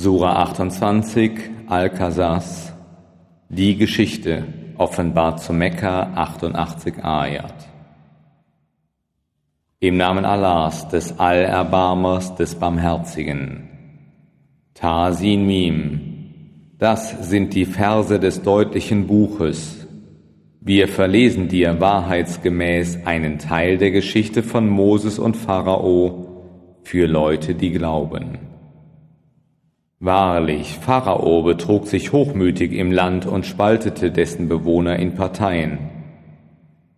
Sura 28, Al-Qasas, die Geschichte, offenbart zu Mekka 88 Ayat. Im Namen Allahs, des Allerbarmers, des Barmherzigen. Tasin Mim. Das sind die Verse des deutlichen Buches. Wir verlesen dir wahrheitsgemäß einen Teil der Geschichte von Moses und Pharao für Leute, die glauben. Wahrlich, Pharao betrug sich hochmütig im Land und spaltete dessen Bewohner in Parteien.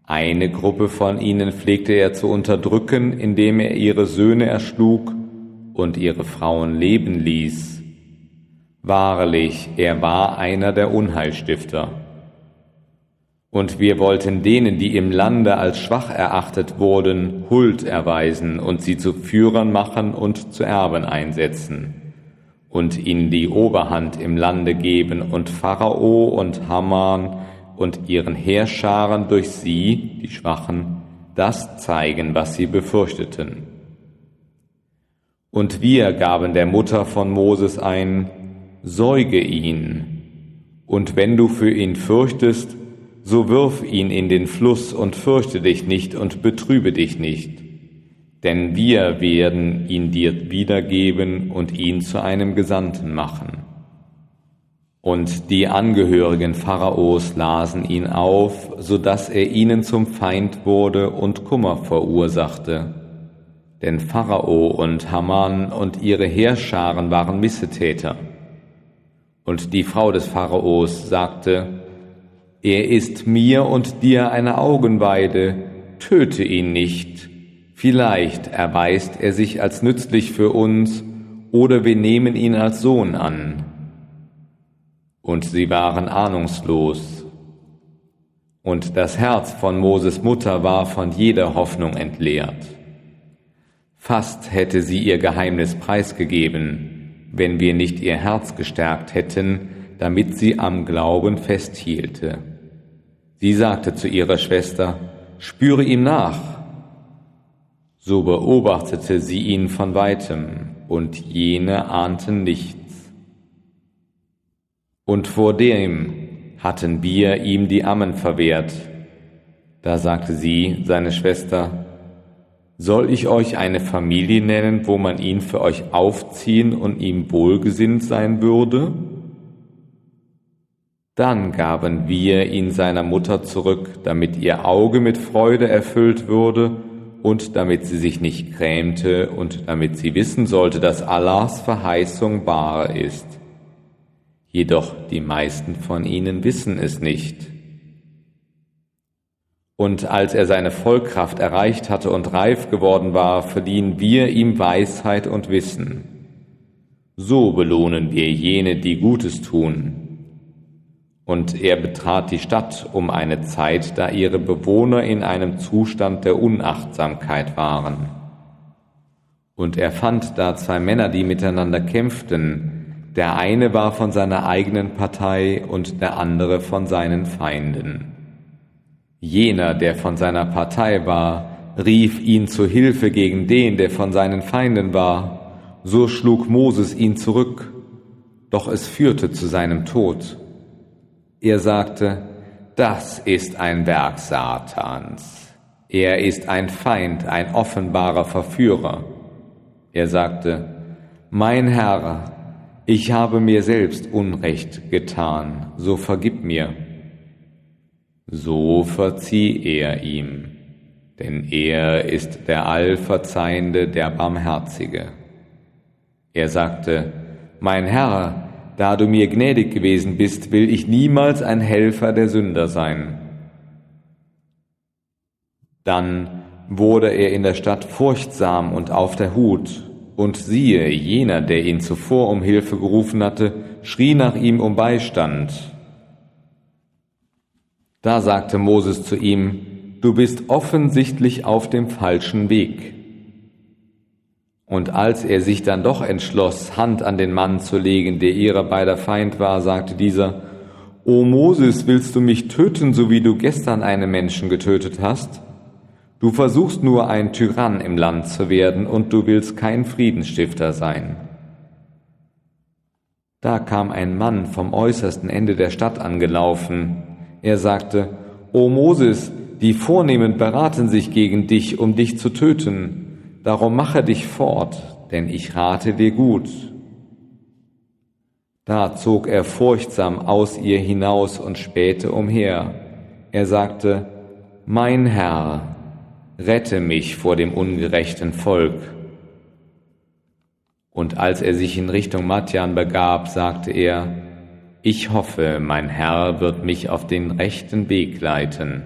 Eine Gruppe von ihnen pflegte er zu unterdrücken, indem er ihre Söhne erschlug und ihre Frauen leben ließ. Wahrlich, er war einer der Unheilstifter. Und wir wollten denen, die im Lande als schwach erachtet wurden, Huld erweisen und sie zu Führern machen und zu Erben einsetzen und ihnen die Oberhand im Lande geben und Pharao und Haman und ihren Heerscharen durch sie, die Schwachen, das zeigen, was sie befürchteten. Und wir gaben der Mutter von Moses ein, säuge ihn, und wenn du für ihn fürchtest, so wirf ihn in den Fluss und fürchte dich nicht und betrübe dich nicht, denn wir werden ihn dir wiedergeben und ihn zu einem Gesandten machen. Und die Angehörigen Pharaos lasen ihn auf, so dass er ihnen zum Feind wurde und Kummer verursachte. Denn Pharao und Haman und ihre Heerscharen waren Missetäter. Und die Frau des Pharaos sagte, er ist mir und dir eine Augenweide, töte ihn nicht. Vielleicht erweist er sich als nützlich für uns, oder wir nehmen ihn als Sohn an und sie waren ahnungslos. Und das Herz von Moses Mutter war von jeder Hoffnung entleert. Fast hätte sie ihr Geheimnis preisgegeben, wenn wir nicht ihr Herz gestärkt hätten, damit sie am Glauben festhielte. Sie sagte zu ihrer Schwester, spüre ihm nach. So beobachtete sie ihn von weitem, und jene ahnten nicht und vor dem hatten wir ihm die Ammen verwehrt. Da sagte sie, seine Schwester, soll ich euch eine Familie nennen, wo man ihn für euch aufziehen und ihm wohlgesinnt sein würde? Dann gaben wir ihn seiner Mutter zurück, damit ihr Auge mit Freude erfüllt würde und damit sie sich nicht grämte und damit sie wissen sollte, dass Allahs Verheißung wahr ist jedoch die meisten von ihnen wissen es nicht. Und als er seine Vollkraft erreicht hatte und reif geworden war, verliehen wir ihm Weisheit und Wissen. So belohnen wir jene, die Gutes tun. Und er betrat die Stadt um eine Zeit, da ihre Bewohner in einem Zustand der Unachtsamkeit waren. Und er fand da zwei Männer, die miteinander kämpften, der eine war von seiner eigenen Partei und der andere von seinen Feinden. Jener, der von seiner Partei war, rief ihn zu Hilfe gegen den, der von seinen Feinden war. So schlug Moses ihn zurück, doch es führte zu seinem Tod. Er sagte, das ist ein Werk Satans. Er ist ein Feind, ein offenbarer Verführer. Er sagte, mein Herr, ich habe mir selbst Unrecht getan, so vergib mir. So verzieh er ihm, denn er ist der Allverzeihende, der Barmherzige. Er sagte, Mein Herr, da du mir gnädig gewesen bist, will ich niemals ein Helfer der Sünder sein. Dann wurde er in der Stadt furchtsam und auf der Hut und siehe, jener, der ihn zuvor um Hilfe gerufen hatte, schrie nach ihm um Beistand. Da sagte Moses zu ihm, Du bist offensichtlich auf dem falschen Weg. Und als er sich dann doch entschloss, Hand an den Mann zu legen, der ihrer beider Feind war, sagte dieser, O Moses, willst du mich töten, so wie du gestern einen Menschen getötet hast? Du versuchst nur ein Tyrann im Land zu werden und du willst kein Friedensstifter sein. Da kam ein Mann vom äußersten Ende der Stadt angelaufen. Er sagte, O Moses, die Vornehmen beraten sich gegen dich, um dich zu töten. Darum mache dich fort, denn ich rate dir gut. Da zog er furchtsam aus ihr hinaus und spähte umher. Er sagte, Mein Herr, rette mich vor dem ungerechten Volk. Und als er sich in Richtung Matjan begab, sagte er, Ich hoffe, mein Herr wird mich auf den rechten Weg leiten.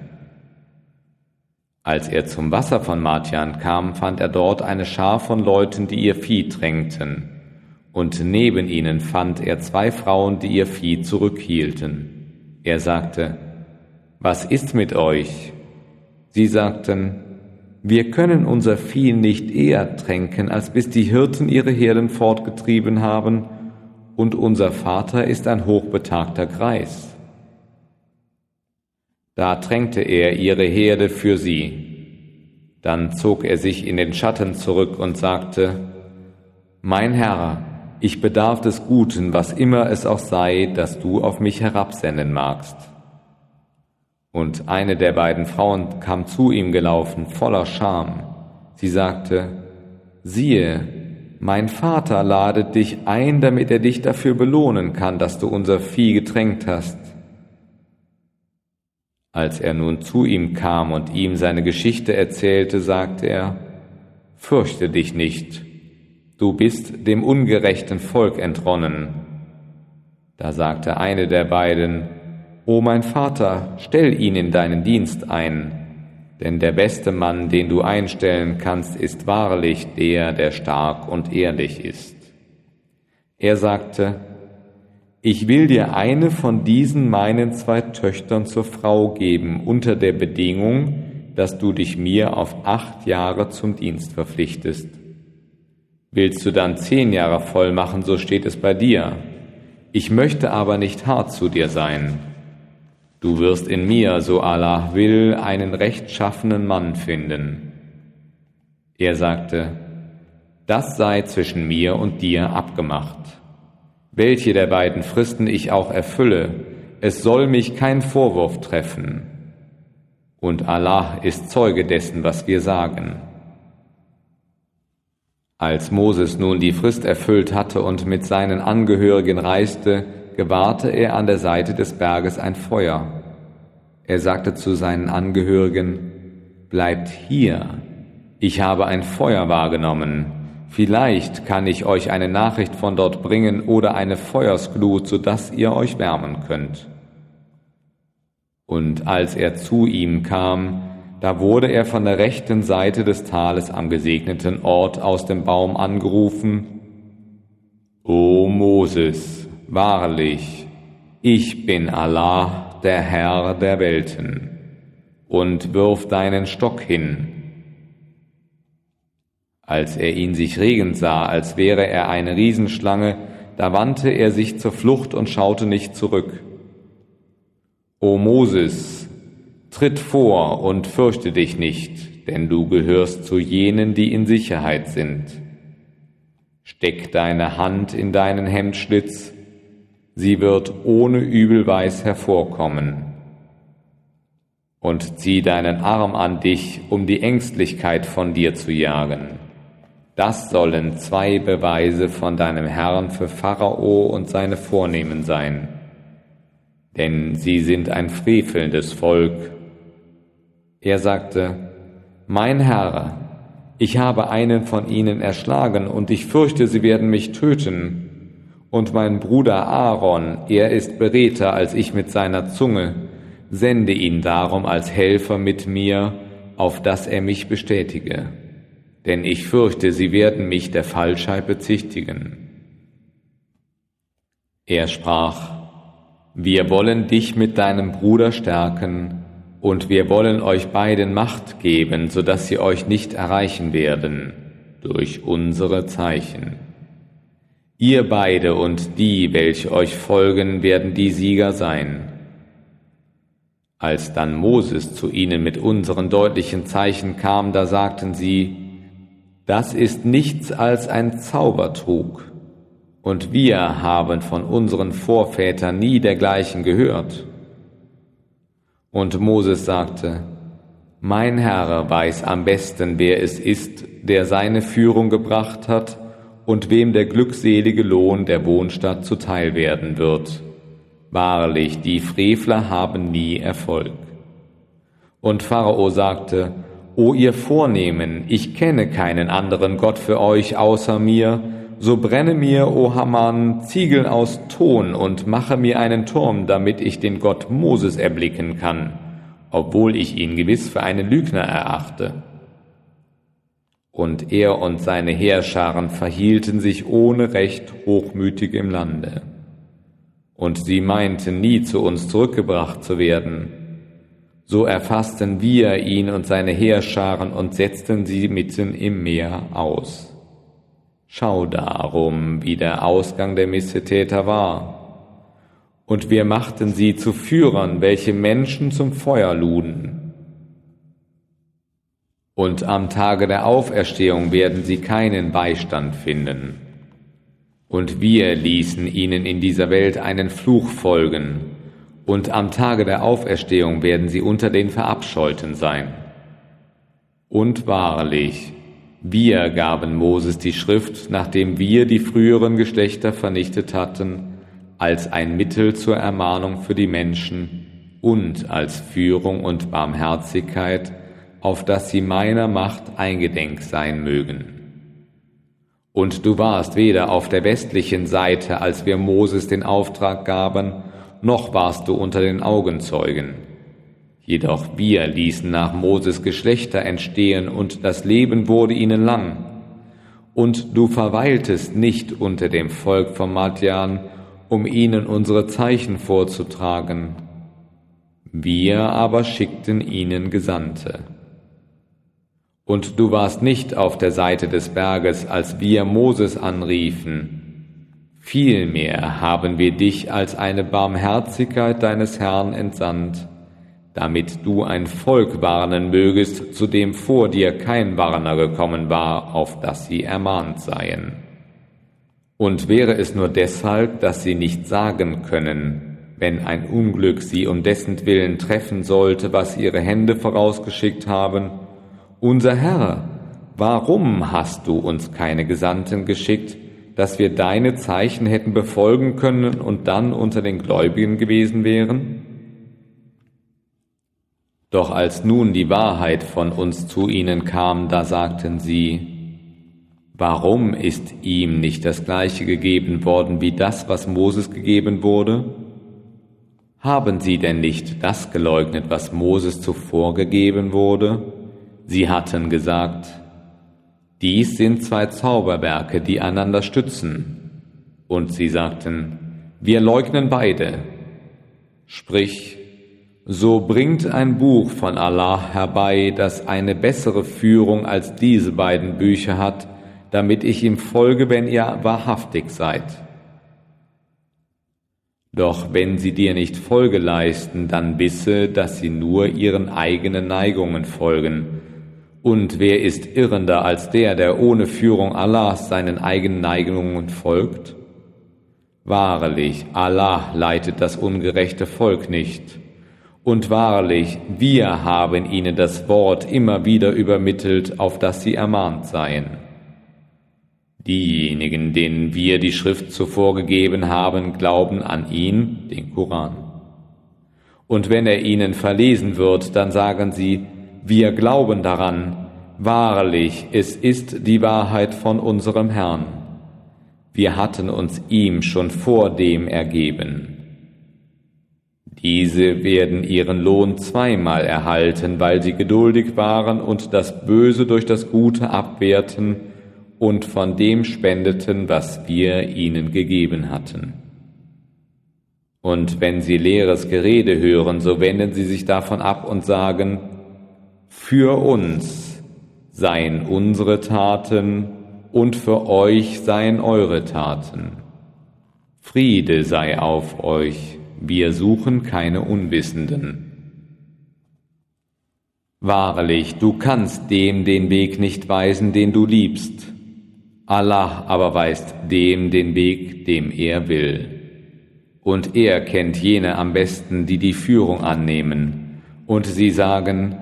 Als er zum Wasser von Matjan kam, fand er dort eine Schar von Leuten, die ihr Vieh drängten, und neben ihnen fand er zwei Frauen, die ihr Vieh zurückhielten. Er sagte, Was ist mit euch? Sie sagten, wir können unser Vieh nicht eher tränken, als bis die Hirten ihre Herden fortgetrieben haben, und unser Vater ist ein hochbetagter Greis. Da tränkte er ihre Herde für sie. Dann zog er sich in den Schatten zurück und sagte, Mein Herr, ich bedarf des Guten, was immer es auch sei, dass du auf mich herabsenden magst. Und eine der beiden Frauen kam zu ihm gelaufen, voller Scham. Sie sagte, siehe, mein Vater ladet dich ein, damit er dich dafür belohnen kann, dass du unser Vieh getränkt hast. Als er nun zu ihm kam und ihm seine Geschichte erzählte, sagte er, Fürchte dich nicht, du bist dem ungerechten Volk entronnen. Da sagte eine der beiden, O mein Vater, stell ihn in deinen Dienst ein, denn der beste Mann, den du einstellen kannst, ist wahrlich der, der stark und ehrlich ist. Er sagte, ich will dir eine von diesen meinen zwei Töchtern zur Frau geben, unter der Bedingung, dass du dich mir auf acht Jahre zum Dienst verpflichtest. Willst du dann zehn Jahre voll machen, so steht es bei dir. Ich möchte aber nicht hart zu dir sein. Du wirst in mir, so Allah will, einen rechtschaffenen Mann finden. Er sagte, das sei zwischen mir und dir abgemacht. Welche der beiden Fristen ich auch erfülle, es soll mich kein Vorwurf treffen. Und Allah ist Zeuge dessen, was wir sagen. Als Moses nun die Frist erfüllt hatte und mit seinen Angehörigen reiste, gewahrte er an der Seite des Berges ein Feuer. Er sagte zu seinen Angehörigen, Bleibt hier, ich habe ein Feuer wahrgenommen, vielleicht kann ich euch eine Nachricht von dort bringen oder eine Feuersglut, so dass ihr euch wärmen könnt. Und als er zu ihm kam, da wurde er von der rechten Seite des Tales am gesegneten Ort aus dem Baum angerufen, O Moses, wahrlich, ich bin Allah, der Herr der Welten, und wirf deinen Stock hin. Als er ihn sich regend sah, als wäre er eine Riesenschlange, da wandte er sich zur Flucht und schaute nicht zurück. O Moses, tritt vor und fürchte dich nicht, denn du gehörst zu jenen, die in Sicherheit sind. Steck deine Hand in deinen Hemdschlitz sie wird ohne Übelweis hervorkommen. Und zieh deinen Arm an dich, um die Ängstlichkeit von dir zu jagen. Das sollen zwei Beweise von deinem Herrn für Pharao und seine Vornehmen sein. Denn sie sind ein frevelndes Volk. Er sagte, Mein Herr, ich habe einen von ihnen erschlagen und ich fürchte, sie werden mich töten und mein Bruder Aaron, er ist beredter als ich mit seiner Zunge, sende ihn darum als Helfer mit mir, auf dass er mich bestätige. Denn ich fürchte, sie werden mich der Falschheit bezichtigen. Er sprach, wir wollen dich mit deinem Bruder stärken, und wir wollen euch beiden Macht geben, so dass sie euch nicht erreichen werden durch unsere Zeichen. Ihr beide und die, welche euch folgen, werden die Sieger sein. Als dann Moses zu ihnen mit unseren deutlichen Zeichen kam, da sagten sie, das ist nichts als ein Zaubertrug. und wir haben von unseren Vorvätern nie dergleichen gehört. Und Moses sagte, Mein Herr weiß am besten, wer es ist, der seine Führung gebracht hat und wem der glückselige Lohn der Wohnstadt zuteil werden wird. Wahrlich, die Frevler haben nie Erfolg. Und Pharao sagte, O ihr Vornehmen, ich kenne keinen anderen Gott für euch außer mir, so brenne mir, o Haman, Ziegel aus Ton und mache mir einen Turm, damit ich den Gott Moses erblicken kann, obwohl ich ihn gewiss für einen Lügner erachte. Und er und seine Heerscharen verhielten sich ohne Recht hochmütig im Lande. Und sie meinten nie zu uns zurückgebracht zu werden. So erfassten wir ihn und seine Heerscharen und setzten sie mitten im Meer aus. Schau darum, wie der Ausgang der Missetäter war. Und wir machten sie zu Führern, welche Menschen zum Feuer luden. Und am Tage der Auferstehung werden sie keinen Beistand finden. Und wir ließen ihnen in dieser Welt einen Fluch folgen, und am Tage der Auferstehung werden sie unter den Verabscheuten sein. Und wahrlich, wir gaben Moses die Schrift, nachdem wir die früheren Geschlechter vernichtet hatten, als ein Mittel zur Ermahnung für die Menschen und als Führung und Barmherzigkeit, auf dass sie meiner Macht eingedenk sein mögen. Und du warst weder auf der westlichen Seite, als wir Moses den Auftrag gaben, noch warst du unter den Augenzeugen. Jedoch wir ließen nach Moses Geschlechter entstehen und das Leben wurde ihnen lang. Und du verweiltest nicht unter dem Volk von Madian, um ihnen unsere Zeichen vorzutragen. Wir aber schickten ihnen Gesandte. Und du warst nicht auf der Seite des Berges, als wir Moses anriefen. Vielmehr haben wir dich als eine Barmherzigkeit deines Herrn entsandt damit du ein Volk warnen mögest, zu dem vor dir kein Warner gekommen war, auf das sie ermahnt seien. Und wäre es nur deshalb, dass sie nicht sagen können, wenn ein Unglück sie um dessen Willen treffen sollte, was ihre Hände vorausgeschickt haben, unser Herr, warum hast du uns keine Gesandten geschickt, dass wir deine Zeichen hätten befolgen können und dann unter den Gläubigen gewesen wären? Doch als nun die Wahrheit von uns zu ihnen kam, da sagten sie, Warum ist ihm nicht das gleiche gegeben worden wie das, was Moses gegeben wurde? Haben sie denn nicht das geleugnet, was Moses zuvor gegeben wurde? Sie hatten gesagt, dies sind zwei Zauberwerke, die einander stützen. Und sie sagten, wir leugnen beide. Sprich, so bringt ein Buch von Allah herbei, das eine bessere Führung als diese beiden Bücher hat, damit ich ihm folge, wenn ihr wahrhaftig seid. Doch wenn sie dir nicht Folge leisten, dann wisse, dass sie nur ihren eigenen Neigungen folgen. Und wer ist irrender als der, der ohne Führung Allahs seinen eigenen Neigungen folgt? Wahrlich, Allah leitet das ungerechte Volk nicht. Und wahrlich, wir haben ihnen das Wort immer wieder übermittelt, auf das sie ermahnt seien. Diejenigen, denen wir die Schrift zuvor gegeben haben, glauben an ihn, den Koran. Und wenn er ihnen verlesen wird, dann sagen sie, wir glauben daran, wahrlich, es ist die Wahrheit von unserem Herrn. Wir hatten uns ihm schon vor dem ergeben. Diese werden ihren Lohn zweimal erhalten, weil sie geduldig waren und das Böse durch das Gute abwehrten und von dem spendeten, was wir ihnen gegeben hatten. Und wenn sie leeres Gerede hören, so wenden sie sich davon ab und sagen, für uns seien unsere Taten und für euch seien eure Taten. Friede sei auf euch wir suchen keine Unwissenden. Wahrlich, du kannst dem den Weg nicht weisen, den du liebst. Allah aber weist dem den Weg, dem er will. Und er kennt jene am besten, die die Führung annehmen. Und sie sagen,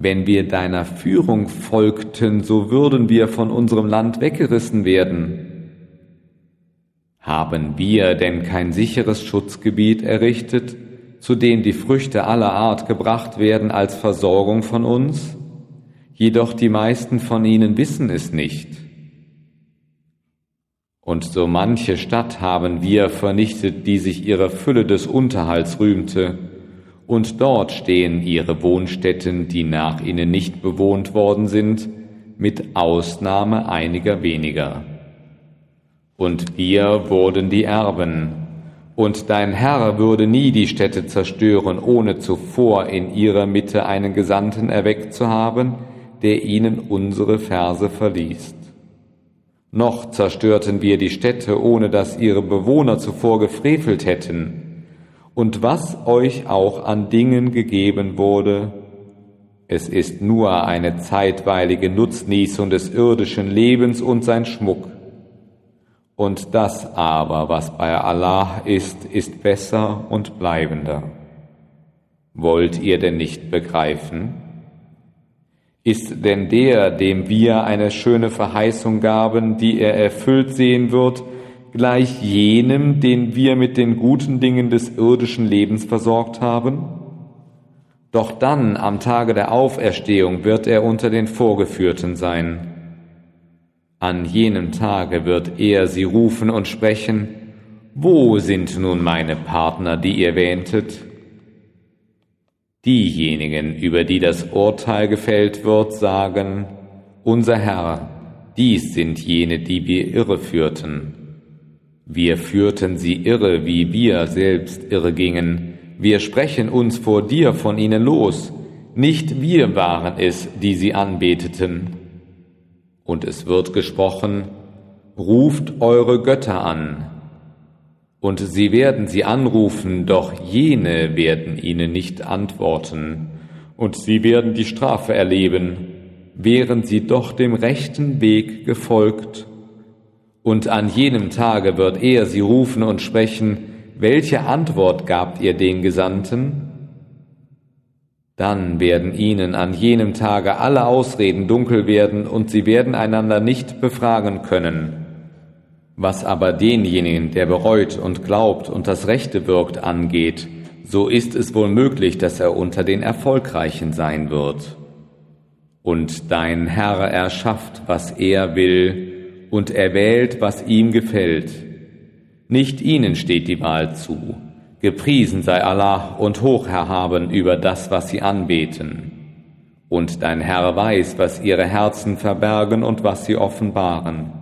wenn wir deiner Führung folgten, so würden wir von unserem Land weggerissen werden. Haben wir denn kein sicheres Schutzgebiet errichtet, zu dem die Früchte aller Art gebracht werden als Versorgung von uns? Jedoch die meisten von ihnen wissen es nicht. Und so manche Stadt haben wir vernichtet, die sich ihrer Fülle des Unterhalts rühmte, und dort stehen ihre Wohnstätten, die nach ihnen nicht bewohnt worden sind, mit Ausnahme einiger weniger. Und wir wurden die Erben, und dein Herr würde nie die Städte zerstören, ohne zuvor in ihrer Mitte einen Gesandten erweckt zu haben, der ihnen unsere Verse verliest. Noch zerstörten wir die Städte, ohne dass ihre Bewohner zuvor gefrevelt hätten. Und was euch auch an Dingen gegeben wurde, es ist nur eine zeitweilige Nutznießung des irdischen Lebens und sein Schmuck. Und das aber, was bei Allah ist, ist besser und bleibender. Wollt ihr denn nicht begreifen? Ist denn der, dem wir eine schöne Verheißung gaben, die er erfüllt sehen wird, gleich jenem, den wir mit den guten Dingen des irdischen Lebens versorgt haben? Doch dann, am Tage der Auferstehung, wird er unter den Vorgeführten sein. An jenem Tage wird er sie rufen und sprechen, Wo sind nun meine Partner, die ihr wähntet? Diejenigen, über die das Urteil gefällt wird, sagen, Unser Herr, dies sind jene, die wir irre führten. Wir führten sie irre, wie wir selbst irre gingen. Wir sprechen uns vor dir von ihnen los. Nicht wir waren es, die sie anbeteten. Und es wird gesprochen, ruft eure Götter an. Und sie werden sie anrufen, doch jene werden ihnen nicht antworten. Und sie werden die Strafe erleben, während sie doch dem rechten Weg gefolgt. Und an jenem Tage wird er sie rufen und sprechen, welche Antwort gabt ihr den Gesandten? Dann werden ihnen an jenem Tage alle Ausreden dunkel werden und sie werden einander nicht befragen können. Was aber denjenigen, der bereut und glaubt und das Rechte wirkt, angeht, so ist es wohl möglich, dass er unter den Erfolgreichen sein wird. Und dein Herr erschafft, was er will, und erwählt, was ihm gefällt. Nicht ihnen steht die Wahl zu Gepriesen sei Allah und hoch erhaben über das, was sie anbeten. Und dein Herr weiß, was ihre Herzen verbergen und was sie offenbaren.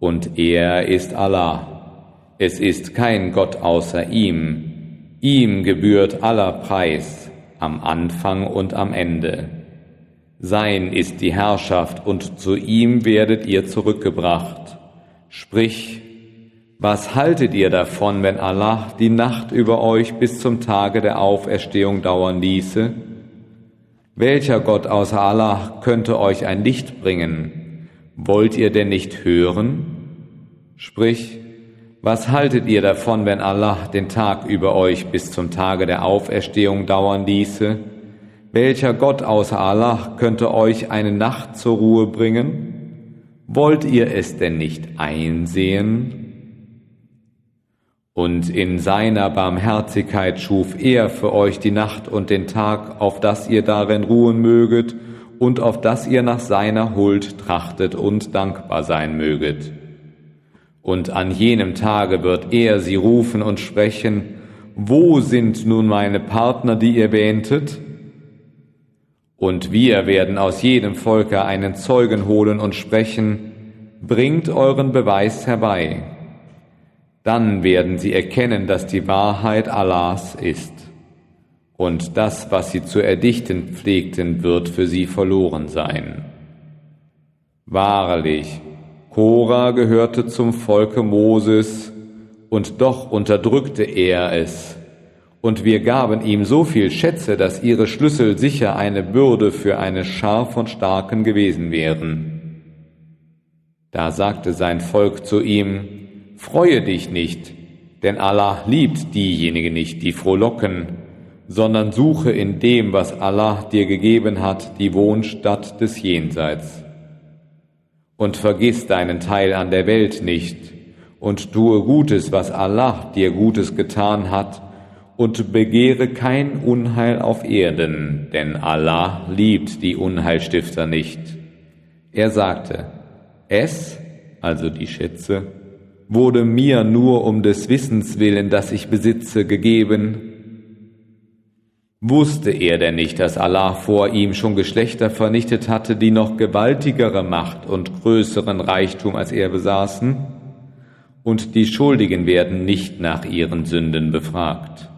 Und er ist Allah. Es ist kein Gott außer ihm. Ihm gebührt aller Preis am Anfang und am Ende. Sein ist die Herrschaft und zu ihm werdet ihr zurückgebracht. Sprich, was haltet ihr davon, wenn Allah die Nacht über euch bis zum Tage der Auferstehung dauern ließe? Welcher Gott außer Allah könnte euch ein Licht bringen? Wollt ihr denn nicht hören? Sprich, was haltet ihr davon, wenn Allah den Tag über euch bis zum Tage der Auferstehung dauern ließe? Welcher Gott außer Allah könnte euch eine Nacht zur Ruhe bringen? Wollt ihr es denn nicht einsehen? Und in seiner Barmherzigkeit schuf er für euch die Nacht und den Tag, auf dass ihr darin ruhen möget und auf dass ihr nach seiner Huld trachtet und dankbar sein möget. Und an jenem Tage wird er sie rufen und sprechen, wo sind nun meine Partner, die ihr wähntet? Und wir werden aus jedem Volke einen Zeugen holen und sprechen, bringt euren Beweis herbei. Dann werden sie erkennen, dass die Wahrheit Allahs ist. Und das, was sie zu erdichten pflegten, wird für sie verloren sein. Wahrlich, Korah gehörte zum Volke Moses, und doch unterdrückte er es. Und wir gaben ihm so viel Schätze, dass ihre Schlüssel sicher eine Bürde für eine Schar von Starken gewesen wären. Da sagte sein Volk zu ihm, Freue dich nicht, denn Allah liebt diejenigen nicht, die frohlocken, sondern suche in dem, was Allah dir gegeben hat, die Wohnstatt des Jenseits. Und vergiss deinen Teil an der Welt nicht, und tue Gutes, was Allah dir Gutes getan hat, und begehre kein Unheil auf Erden, denn Allah liebt die Unheilstifter nicht. Er sagte, es, also die Schätze, wurde mir nur um des Wissens willen, das ich besitze, gegeben. Wusste er denn nicht, dass Allah vor ihm schon Geschlechter vernichtet hatte, die noch gewaltigere Macht und größeren Reichtum als er besaßen? Und die Schuldigen werden nicht nach ihren Sünden befragt.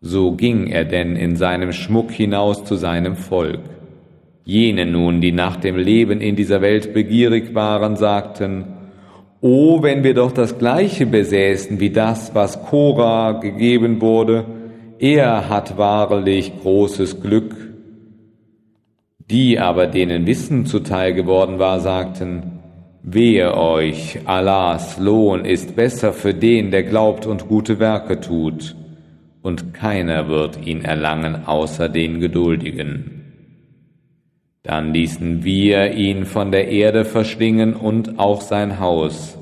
So ging er denn in seinem Schmuck hinaus zu seinem Volk. Jene nun, die nach dem Leben in dieser Welt begierig waren, sagten, O, wenn wir doch das Gleiche besäßen wie das, was Korah gegeben wurde, er hat wahrlich großes Glück. Die aber, denen Wissen zuteil geworden war, sagten, Wehe euch, Allahs Lohn ist besser für den, der glaubt und gute Werke tut, und keiner wird ihn erlangen außer den Geduldigen. Dann ließen wir ihn von der Erde verschlingen und auch sein Haus.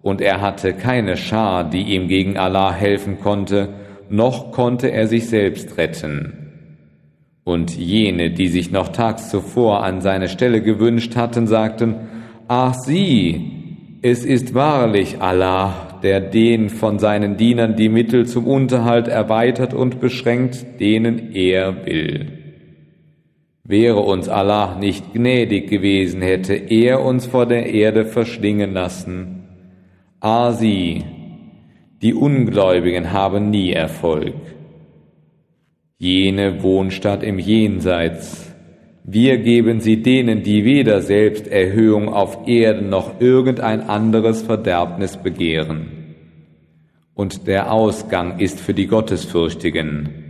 Und er hatte keine Schar, die ihm gegen Allah helfen konnte, noch konnte er sich selbst retten. Und jene, die sich noch tags zuvor an seine Stelle gewünscht hatten, sagten, Ach sieh, es ist wahrlich Allah, der den von seinen Dienern die Mittel zum Unterhalt erweitert und beschränkt, denen er will. Wäre uns Allah nicht gnädig gewesen, hätte er uns vor der Erde verschlingen lassen. Ah sie, die Ungläubigen haben nie Erfolg. Jene Wohnstatt im Jenseits, wir geben sie denen, die weder Selbsterhöhung auf Erden noch irgendein anderes Verderbnis begehren. Und der Ausgang ist für die Gottesfürchtigen,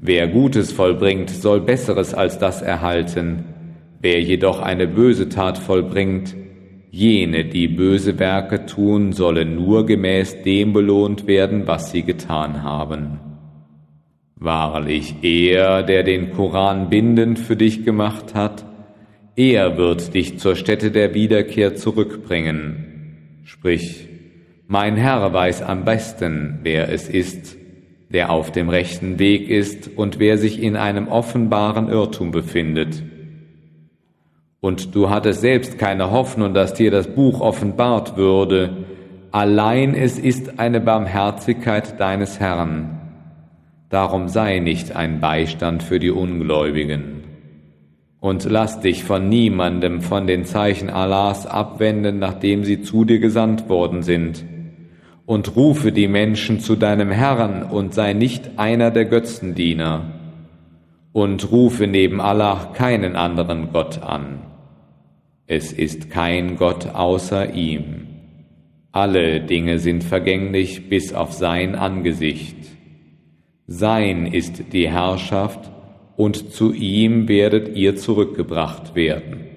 Wer Gutes vollbringt, soll Besseres als das erhalten. Wer jedoch eine böse Tat vollbringt, jene, die böse Werke tun, sollen nur gemäß dem belohnt werden, was sie getan haben. Wahrlich, er, der den Koran bindend für dich gemacht hat, er wird dich zur Stätte der Wiederkehr zurückbringen. Sprich, mein Herr weiß am besten, wer es ist, der auf dem rechten Weg ist und wer sich in einem offenbaren Irrtum befindet. Und du hattest selbst keine Hoffnung, dass dir das Buch offenbart würde, allein es ist eine Barmherzigkeit deines Herrn. Darum sei nicht ein Beistand für die Ungläubigen. Und lass dich von niemandem von den Zeichen Allahs abwenden, nachdem sie zu dir gesandt worden sind und rufe die Menschen zu deinem Herrn und sei nicht einer der Götzendiener und rufe neben Allah keinen anderen Gott an. Es ist kein Gott außer ihm. Alle Dinge sind vergänglich bis auf sein Angesicht. Sein ist die Herrschaft und zu ihm werdet ihr zurückgebracht werden.